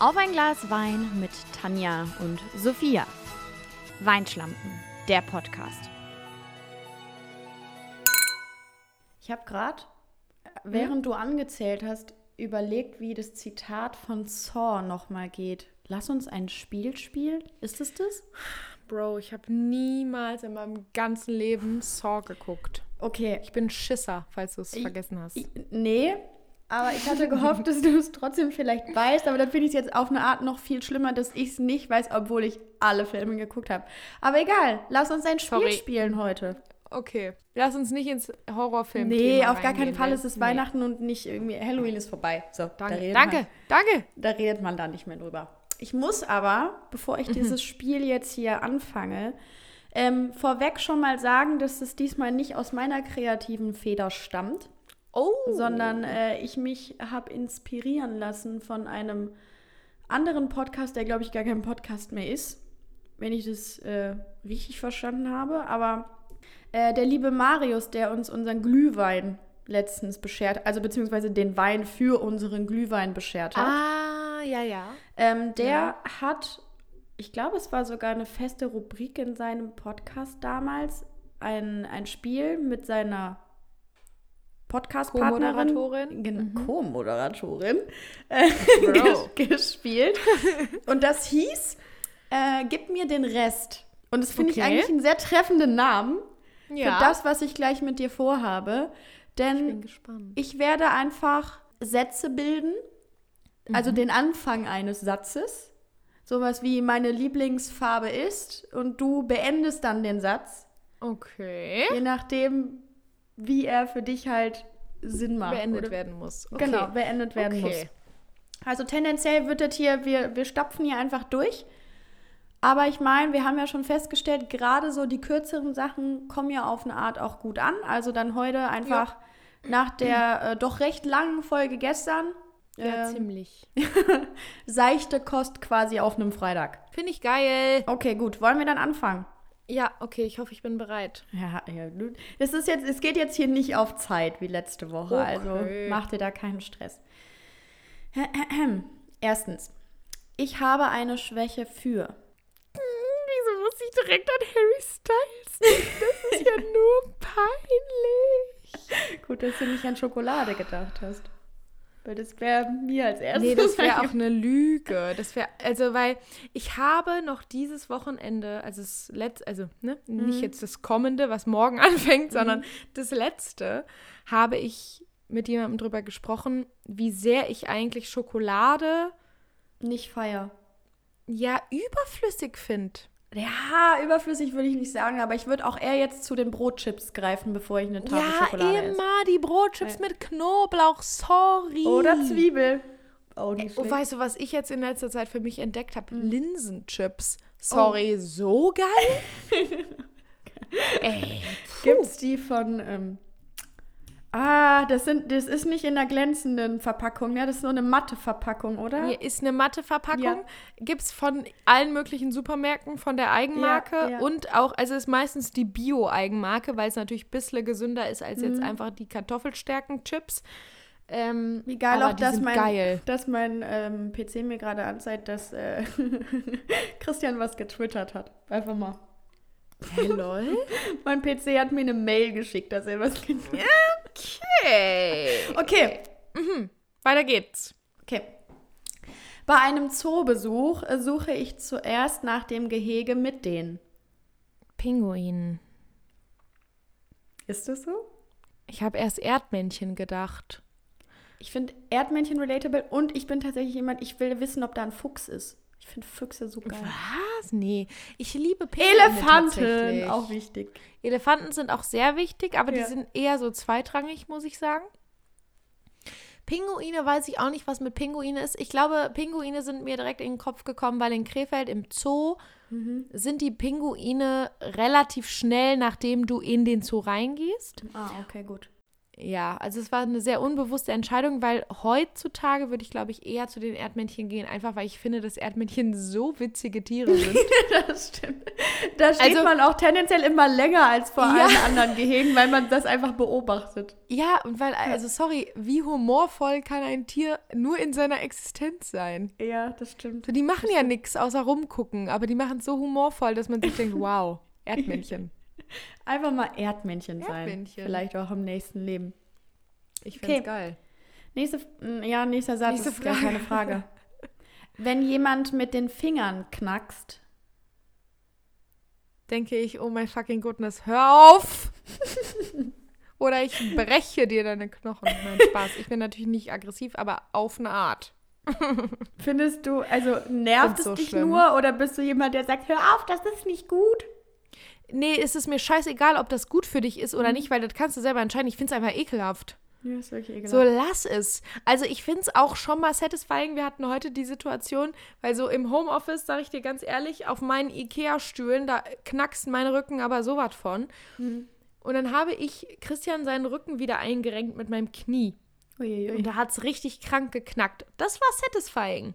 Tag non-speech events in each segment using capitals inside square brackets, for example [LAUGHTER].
Auf ein Glas Wein mit Tanja und Sophia. Weinschlampen, der Podcast. Ich habe gerade, während du angezählt hast, überlegt, wie das Zitat von Saw nochmal geht. Lass uns ein Spiel spielen. Ist es das? Bro, ich habe niemals in meinem ganzen Leben Saw geguckt. Okay. Ich bin Schisser, falls du es vergessen hast. Ich, nee, aber ich hatte gehofft, dass du es trotzdem vielleicht weißt. Aber dann finde ich es jetzt auf eine Art noch viel schlimmer, dass ich es nicht weiß, obwohl ich alle Filme geguckt habe. Aber egal, lass uns ein Spiel Sorry. spielen heute. Okay, lass uns nicht ins Horrorfilm Nee, auf gar keinen Fall ne? ist es Nee. Weihnachten und nicht irgendwie Halloween ist vorbei. So, da Danke, redet danke, Man, danke. da redet man da nicht mehr drüber. Ich muss aber, bevor ich dieses Spiel jetzt hier anfange, ähm, vorweg schon mal sagen, dass es diesmal nicht aus meiner kreativen Feder stammt, Oh, sondern äh, ich mich habe inspirieren lassen von einem anderen Podcast, der glaube ich gar kein Podcast mehr ist, wenn ich das äh, richtig verstanden habe. Aber äh, der liebe Marius, der uns unseren Glühwein letztens beschert, also beziehungsweise den Wein für unseren Glühwein beschert hat. Ah, ja, ja. Ähm, der Ja. hat, ich glaube, es war sogar eine feste Rubrik in seinem Podcast damals, ein, ein Spiel mit seiner Podcast-Partnerin, Co-Moderatorin. Genau, Co-Moderatorin, [LAUGHS] äh, ges- gespielt. [LAUGHS] Und das hieß, äh, gib mir den Rest. Und das finde ich Okay. eigentlich einen sehr treffenden Namen Ja. für das, was ich gleich mit dir vorhabe. Denn ich bin gespannt. ich werde einfach Sätze bilden, Mhm. also den Anfang eines Satzes. Sowas wie meine Lieblingsfarbe ist und du beendest dann den Satz, Okay. je nachdem, wie er für dich halt Sinn macht. Beendet oder- werden muss. Okay. Genau, beendet werden okay. muss. Also tendenziell wird das hier, wir, wir stapfen hier einfach durch. Aber ich meine, wir haben ja schon festgestellt, gerade so die kürzeren Sachen kommen ja auf eine Art auch gut an. Also dann heute einfach nach der äh, doch recht langen Folge gestern Ja, äh, ziemlich. [LAUGHS] seichte Kost quasi auf einem Freitag. Finde ich geil. Okay, gut. Wollen wir dann anfangen? Ja, okay, ich hoffe, ich bin bereit. Ja, ja. Das ist jetzt, es geht jetzt hier nicht auf Zeit wie letzte Woche. Okay. Also mach dir da keinen Stress. [CLEARS THROAT] Erstens, ich habe eine Schwäche für. Wieso muss ich direkt an Harry Styles denken? Das ist ja [LAUGHS] nur peinlich. Gut, dass du nicht an Schokolade gedacht hast. Weil das wäre mir als erstes. Nee, das wäre [LAUGHS] auch eine Lüge. Das wäre, also, weil ich habe noch dieses Wochenende, also das letzte, also, ne, nicht jetzt das kommende, was morgen [LAUGHS] anfängt, sondern das letzte, habe ich mit jemandem drüber gesprochen, wie sehr ich eigentlich Schokolade nicht feier. ja überflüssig finde. Ja, überflüssig würde ich nicht sagen, aber ich würde auch eher jetzt zu den Brotchips greifen, bevor ich eine Tafel Ja, Schokolade esse. immer die Brotchips mit Knoblauch, sorry. Oder Zwiebel. Oh, die Oh, schlecht. weißt du, was ich jetzt in letzter Zeit für mich entdeckt habe? Linsenchips. Sorry, so geil? [LAUGHS] Ey, Gibt's die von. Ähm, ah, das, sind, das ist nicht in der glänzenden Verpackung, ne? Das ist nur eine matte Verpackung, oder? hier ist eine matte Verpackung. Ja. Gibt es von allen möglichen Supermärkten, von der Eigenmarke Ja, ja. und auch, also ist meistens die Bio-Eigenmarke, weil es natürlich ein bisschen gesünder ist als Mhm. jetzt einfach die Kartoffelstärken-Chips. Ähm, Wie geil auch, dass mein, geil. dass mein ähm, PC mir gerade anzeigt, dass äh, [LAUGHS] Christian was getwittert hat. Einfach mal. Hey, lol. [LAUGHS] Mein PC hat mir eine Mail geschickt, dass er was getwittert hat. Okay. Okay, Weiter geht's. okay. Bei einem Zoobesuch äh, suche ich zuerst nach dem Gehege mit den. Pinguin. Ist das so? Ich habe erst Erdmännchen gedacht. Ich finde Erdmännchen relatable und ich bin tatsächlich jemand, ich will wissen, ob da ein Fuchs ist. Ich finde Füchse so geil. Was? Nee. Ich liebe Pinguine Elefanten, auch wichtig. Elefanten sind auch sehr wichtig, aber Ja. die sind eher so zweitrangig, muss ich sagen. Pinguine weiß ich auch nicht, was mit Pinguine ist. Ich glaube, Pinguine sind mir direkt in den Kopf gekommen, weil in Krefeld im Zoo sind die Pinguine relativ schnell, nachdem du in den Zoo reingehst. Ah, okay, gut. Ja, also es war eine sehr unbewusste Entscheidung, weil heutzutage würde ich, glaube ich, eher zu den Erdmännchen gehen, einfach weil ich finde, dass Erdmännchen so witzige Tiere [LAUGHS] sind. das stimmt. Da steht Also- man auch tendenziell immer länger als vor Ja. allen anderen Gehegen, weil man das einfach beobachtet. ja, und weil, also sorry, wie humorvoll kann ein Tier nur in seiner Existenz sein? Ja, das stimmt. So, die machen ja nichts außer rumgucken, aber die machen es so humorvoll, dass man sich denkt, [LAUGHS] wow, Erdmännchen. Einfach mal Erdmännchen sein. Erdmännchen. Vielleicht auch im nächsten Leben. Ich find's Okay. geil. Nächste, ja, nächster Satz Nächste ist gar Frage. keine Frage. [LAUGHS] Wenn jemand mit den Fingern knackst, Denke ich, oh my fucking goodness, hör auf! [LAUGHS] Oder ich breche dir deine Knochen. Nein, Spaß. Ich bin natürlich nicht aggressiv, aber auf eine Art. [LAUGHS] findest du, also nervt es so dich schlimm. nur oder bist du jemand, der sagt, hör auf, das ist nicht gut? Nee, ist es mir scheißegal, ob das gut für dich ist oder nicht, weil das kannst du selber entscheiden. Ich finde es einfach ekelhaft. Ja, ist wirklich ekelhaft. So, lass es. Also ich finde es auch schon mal satisfying. Wir hatten heute die Situation, weil so im Homeoffice, sage ich dir ganz ehrlich, auf meinen Ikea-Stühlen, da knackst mein Rücken aber sowas von. Und dann habe ich Christian seinen Rücken wieder eingerenkt mit meinem Knie. Uiuiui. Und da hat es richtig krank geknackt. Das war satisfying.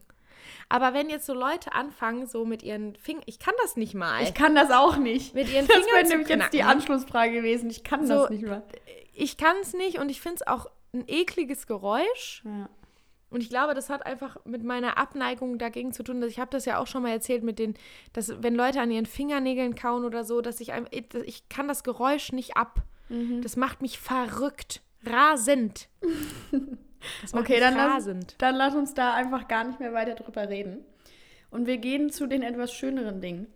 Aber wenn jetzt so Leute anfangen, so mit ihren Fingern, ich kann das nicht mal. Ich kann das auch nicht. mit ihren [LAUGHS] Das Fingern wäre zu nämlich jetzt die knacken. Anschlussfrage gewesen. Ich kann So, das nicht mehr. Ich kann es nicht und ich finde es auch ein ekliges Geräusch. Ja. Und ich glaube, das hat einfach mit meiner Abneigung dagegen zu tun. Dass ich habe das ja auch schon mal erzählt mit den, dass wenn Leute an ihren Fingernägeln kauen oder so, dass ich ein- ich kann das Geräusch nicht ab. Mhm. Das macht mich verrückt, rasend. [LAUGHS] Das Okay, dann lass, dann lass uns da einfach gar nicht mehr weiter drüber reden. Und wir gehen zu den etwas schöneren Dingen.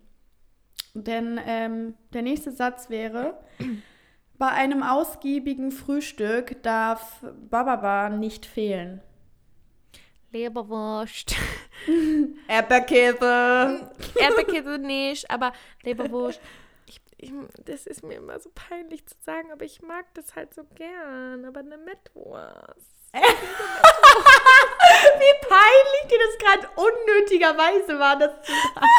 Denn ähm, der nächste Satz wäre, [CLEARS THROAT] bei einem ausgiebigen Frühstück darf Bababa nicht fehlen. Leberwurst. [LAUGHS] Erdbeerkäse. [LAUGHS] Erdbeerkäse nicht, aber Leberwurst. Ich, das ist mir immer so peinlich zu sagen, aber ich mag das halt so gern. Aber eine Mettwurst. [LAUGHS] Wie peinlich dir das gerade unnötigerweise war, das zu sagen. [LAUGHS]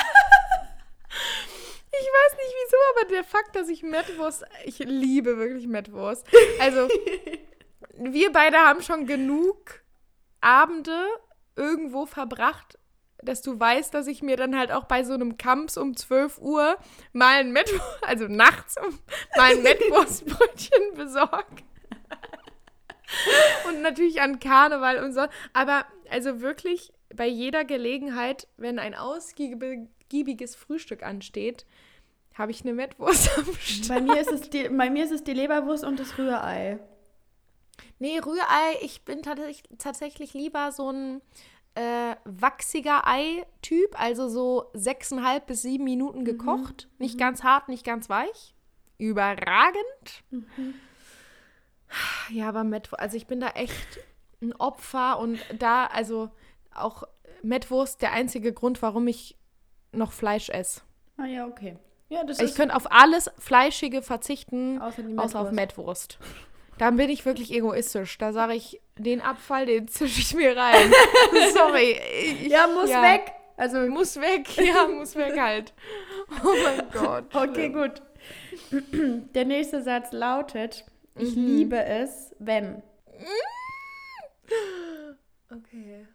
Ich weiß nicht wieso, aber der Fakt, dass ich Mettwurst, ich liebe wirklich Mettwurst. Also, [LAUGHS] wir beide haben schon genug Abende irgendwo verbracht, dass du weißt, dass ich mir dann halt auch bei so einem Kamps um 12 Uhr mal ein Mettwurst, [LAUGHS] also nachts um, mal ein Mettwurstbrötchen [LAUGHS] besorge. Und natürlich an Karneval und so. Aber also wirklich bei jeder Gelegenheit, wenn ein ausgiebiges Frühstück ansteht, habe ich eine Mettwurst am Start. Bei mir, ist es die, bei mir ist es die Leberwurst und das Rührei. Nee, Rührei, ich bin tatsächlich, tatsächlich lieber so ein äh, wachsiger Ei-Typ, also so sechseinhalb bis sieben Minuten gekocht. Nicht ganz hart, nicht ganz weich. Überragend. Ja, aber Mettwurst, also ich bin da echt ein Opfer und da, also auch Mettwurst der einzige Grund, warum ich noch Fleisch esse. Ah ja, okay. Ja, das ich könnte auf alles Fleischige verzichten, außer außer auf. Mettwurst. Dann bin ich wirklich egoistisch. Da sage ich, den Abfall, den zische ich mir rein. [LAUGHS] Sorry. Ich, Ja, muss ja. weg. Also, Muss weg. [LAUGHS] Ja, muss weg halt. Oh mein Gott. okay, gut. [CLEARS THROAT] Der nächste Satz lautet, ich Mhm. liebe es, wenn. [LAUGHS] Okay.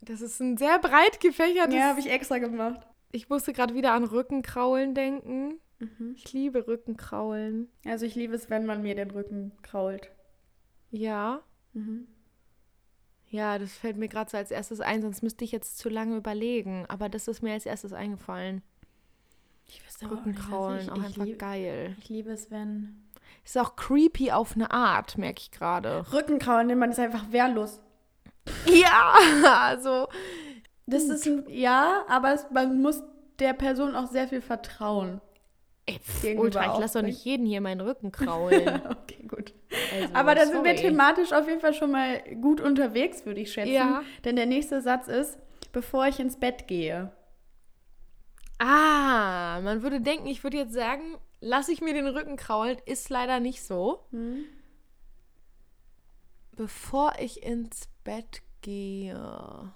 Das ist ein sehr breit gefächertes. Ja, habe ich extra gemacht. ich musste gerade wieder an Rückenkraulen denken. Mhm. Ich liebe Rückenkraulen. Also ich liebe es, wenn man mir den Rücken krault. Ja. Mhm. Ja, das fällt mir gerade so als erstes ein, sonst müsste ich jetzt zu lange überlegen. Aber das ist mir als erstes eingefallen. Ich wüsste aber auch nicht, Rückenkraulen, auch einfach lieb- geil. Ich liebe es, wenn... Ist auch creepy auf eine Art, merke ich gerade. Rückenkraulen, denn man ist einfach wehrlos. Ja, [LAUGHS] also. Das ist ja, aber es, man muss der Person auch sehr viel vertrauen. Ey, pff, Ultra, ich lasse doch nicht jeden hier meinen Rücken [LAUGHS] kraulen. okay, gut. Also, Aber da sind wir sorry. thematisch auf jeden Fall schon mal gut unterwegs, würde ich schätzen. Ja. Denn der nächste Satz ist, bevor ich ins Bett gehe. Ah, man würde denken, ich würde jetzt sagen, lasse ich mir den Rücken kraulen. Ist leider nicht so. Hm? Bevor ich ins Bett gehe, habe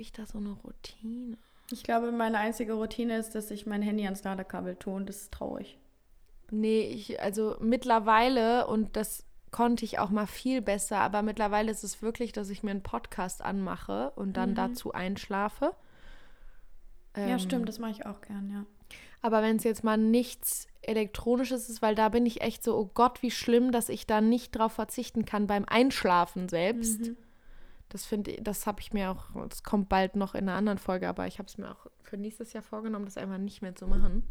ich da so eine Routine. Ich glaube, meine einzige Routine ist, dass ich mein Handy ans Ladekabel tue und das ist traurig. Nee, ich, also mittlerweile, und das konnte ich auch mal viel besser, aber mittlerweile ist es wirklich, dass ich mir einen Podcast anmache und dann Mhm. dazu einschlafe. Ja, Ähm, stimmt, das mache ich auch gern, ja. Aber wenn es jetzt mal nichts Elektronisches ist, weil da bin ich echt so, oh Gott, wie schlimm, dass ich da nicht drauf verzichten kann beim Einschlafen selbst. Mhm. Das finde ich, das habe ich mir auch, das kommt bald noch in einer anderen Folge, aber ich habe es mir auch für nächstes Jahr vorgenommen, das einfach nicht mehr zu machen.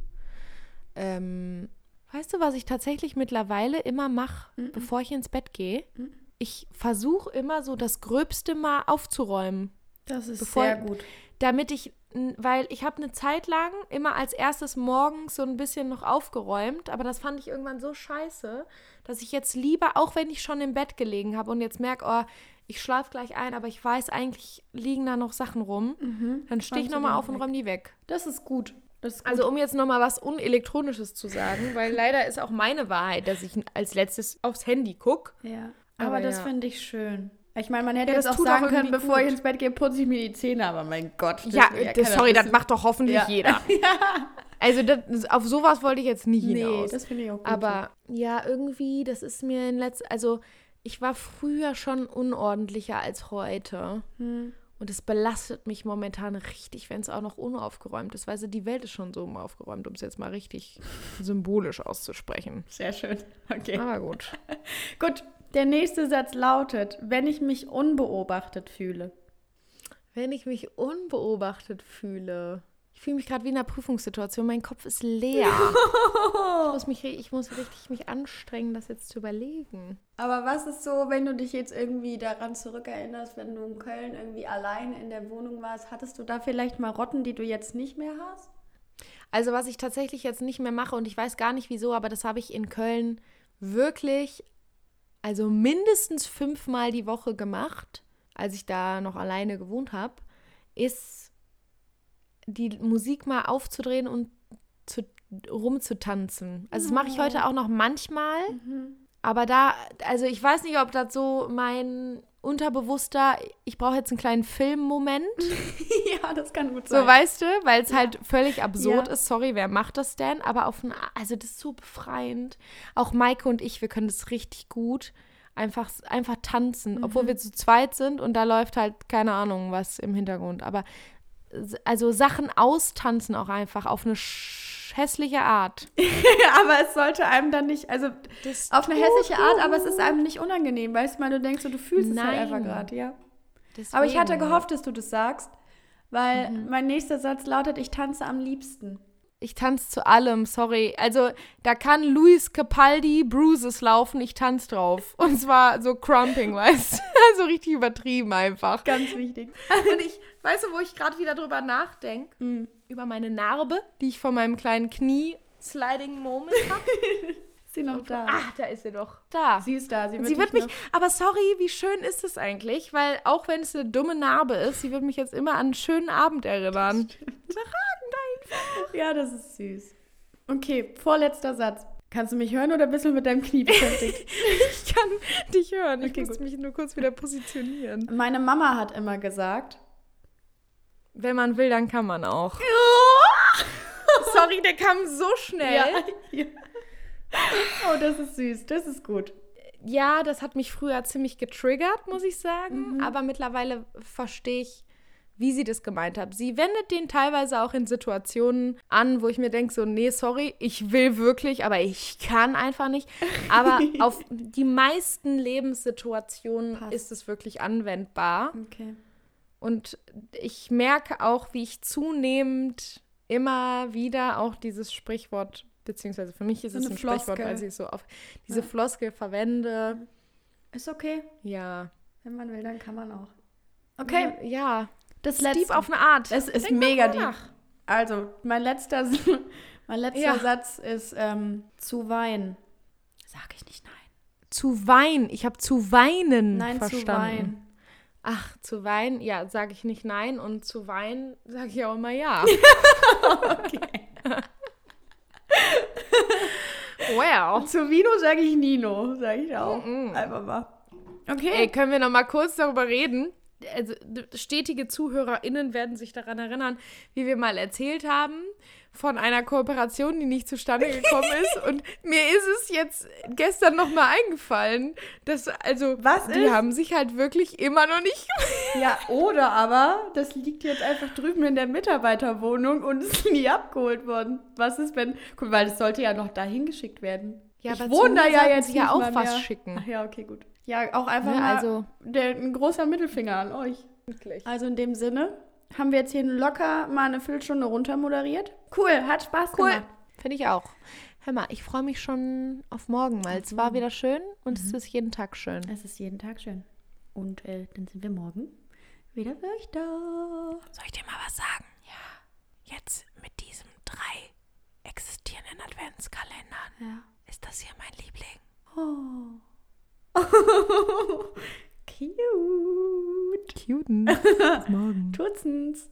Ähm, weißt du, was ich tatsächlich mittlerweile immer mache, Mhm. bevor ich ins Bett gehe? Mhm. Ich versuche immer so das Gröbste mal aufzuräumen Das ist Bevor- sehr gut. damit ich, weil ich habe eine Zeit lang immer als erstes morgens so ein bisschen noch aufgeräumt, aber das fand ich irgendwann so scheiße, dass ich jetzt lieber, auch wenn ich schon im Bett gelegen habe und jetzt merke, oh, ich schlafe gleich ein, aber ich weiß, eigentlich liegen da noch Sachen rum, dann stehe ich nochmal auf und räume die weg. Das ist gut. Das ist gut. Also um jetzt nochmal was Unelektronisches zu sagen, weil [LAUGHS] leider ist auch meine Wahrheit, dass ich als letztes aufs Handy gucke. ja. Aber, Aber das ja. finde ich schön. Ich meine, man hätte Ja, jetzt das auch tut auch sagen können, bevor ich gut. ins Bett gehe, putze ich mir die Zähne, aber mein Gott. Ja, will das, sorry, das macht doch hoffentlich Ja. jeder. [LAUGHS] Also das, auf sowas wollte ich jetzt nicht Nee, hinaus. das finde ich auch gut. Aber ja, irgendwie, das ist mir in letzter, also ich war früher schon unordentlicher als heute. Hm. Und es belastet mich momentan richtig, wenn es auch noch unaufgeräumt ist. Weißt du, die Welt ist schon so unaufgeräumt, um es jetzt mal richtig [LAUGHS] symbolisch auszusprechen. Sehr schön. Okay. Aber gut. [LAUGHS] Gut, der nächste Satz lautet, wenn ich mich unbeobachtet fühle. Wenn ich mich unbeobachtet fühle. Ich fühle mich gerade wie in einer Prüfungssituation. Mein Kopf ist leer. ich, muss [LAUGHS] mich, ich muss richtig mich anstrengen, das jetzt zu überlegen. Aber was ist so, wenn du dich jetzt irgendwie daran zurückerinnerst, wenn du in Köln irgendwie allein in der Wohnung warst, hattest du da vielleicht Marotten, die du jetzt nicht mehr hast? Also was ich tatsächlich jetzt nicht mehr mache und ich weiß gar nicht wieso, aber das habe ich in Köln wirklich, also mindestens fünfmal die Woche gemacht, als ich da noch alleine gewohnt habe, ist die Musik mal aufzudrehen und zu, rumzutanzen. Also das mache ich heute auch noch manchmal, aber da, also ich weiß nicht, ob das so mein unterbewusster, ich brauche jetzt einen kleinen Filmmoment. [LAUGHS] ja, das kann gut So, weißt du, weil es halt völlig absurd Ja. ist. Sorry, wer macht das denn? Aber auf eine, also das ist so befreiend. Auch Maike und ich, wir können das richtig gut. Einfach, einfach tanzen, Mhm. obwohl wir zu zweit sind und da läuft halt keine Ahnung was im Hintergrund. Aber also Sachen austanzen auch einfach auf eine hässliche Art. [LAUGHS] aber es sollte einem dann nicht, also Das auf eine hässliche Art, aber es ist einem nicht unangenehm, weißt du, weil du denkst, so, du fühlst es halt Nein. einfach gerade, ja. Aber ich hatte gehofft, dass du das sagst, weil mein nächster Satz lautet, ich tanze am liebsten. Ich tanze zu allem, sorry. Also, da kann Luis Capaldi Bruises laufen, ich tanze drauf. Und zwar so Crumping, [LAUGHS] weißt du? Also richtig übertrieben einfach. Ganz wichtig. Und ich, weißt du, wo ich gerade wieder drüber nachdenke? Mhm. Über meine Narbe, die ich von meinem kleinen Knie Sliding Moment habe. Ist [LAUGHS] sie noch da? Ach, da ist sie doch. Da. Sie ist da. Sie wird, Sie wird mich, aber sorry, wie schön ist es eigentlich? Weil auch wenn es eine dumme Narbe ist, sie wird mich jetzt immer an einen schönen Abend erinnern. noch- [LAUGHS] Ja, das ist süß. Okay, vorletzter Satz. Kannst du mich hören oder bist du mit deinem Knie beschäftigt? [LAUGHS] Ich kann dich hören. Ich Okay, muss gut. mich nur kurz wieder positionieren. Meine Mama hat immer gesagt. Wenn man will, dann kann man auch. [LAUGHS] Sorry, der kam so schnell. Ja. ja. Oh, das ist süß. Das ist gut. Ja, das hat mich früher ziemlich getriggert, muss ich sagen. Aber mittlerweile verstehe ich, wie sie das gemeint hat. Sie wendet den teilweise auch in Situationen an, wo ich mir denke, so, nee, sorry, ich will wirklich, aber ich kann einfach nicht. Aber [LAUGHS] auf die meisten Lebenssituationen Passt. ist es wirklich anwendbar. Okay. Und ich merke auch, wie ich zunehmend immer wieder auch dieses Sprichwort, beziehungsweise für mich ist So es ein Sprichwort, Floskel. als ich so auf diese Ja. Floskel verwende. Ist okay. Ja. Wenn man will, dann kann man auch. Okay, Ja. Das Deep letzte. auf eine Art. Es ist Denk mega deep. nach. Also, mein letzter, [LAUGHS] mein letzter Ja. Satz ist ähm, zu weinen. Sag ich nicht nein. Zu weinen. Ich habe zu weinen Nein, verstanden. zu weinen. Ach, zu weinen, ja, sage ich nicht nein. Und zu weinen sage ich auch immer ja. [LAUGHS] Wow. Zu Vino sage ich Nino, sage ich auch. Mhm. Einfach mal. Okay. Ey, können wir noch mal kurz darüber reden? Also stetige ZuhörerInnen werden sich daran erinnern, wie wir mal erzählt haben von einer Kooperation, die nicht zustande gekommen [LAUGHS] ist. Und mir ist es jetzt gestern nochmal eingefallen, dass, also, Was die ist? haben sich halt wirklich immer noch nicht. [LAUGHS] Ja, oder aber das liegt jetzt einfach drüben in der Mitarbeiterwohnung und ist nie abgeholt worden. Was ist, wenn. Guck, weil es sollte ja noch dahin geschickt werden. Ja, ich aber wohne da ja jetzt sie ja auch was mehr. schicken. Ach ja, okay, gut. Ja, auch einfach Ja, mal also- der, ein großer Mittelfinger an euch. Wirklich. Also in dem Sinne haben wir jetzt hier locker mal eine Viertelstunde runter moderiert. Cool, hat Spaß Cool. gemacht. Finde ich auch. Hör mal, ich freue mich schon auf morgen, weil es war wieder schön und es ist jeden Tag schön. Es ist jeden Tag schön. Und äh, dann sind wir morgen wieder für euch da. Soll ich dir mal was sagen? Ja. Jetzt mit diesem drei existierenden Adventskalendern Ja. ist das hier mein Liebling. [LAUGHS] Cute. Cuten. Bis morgen. [LAUGHS] Tutzens.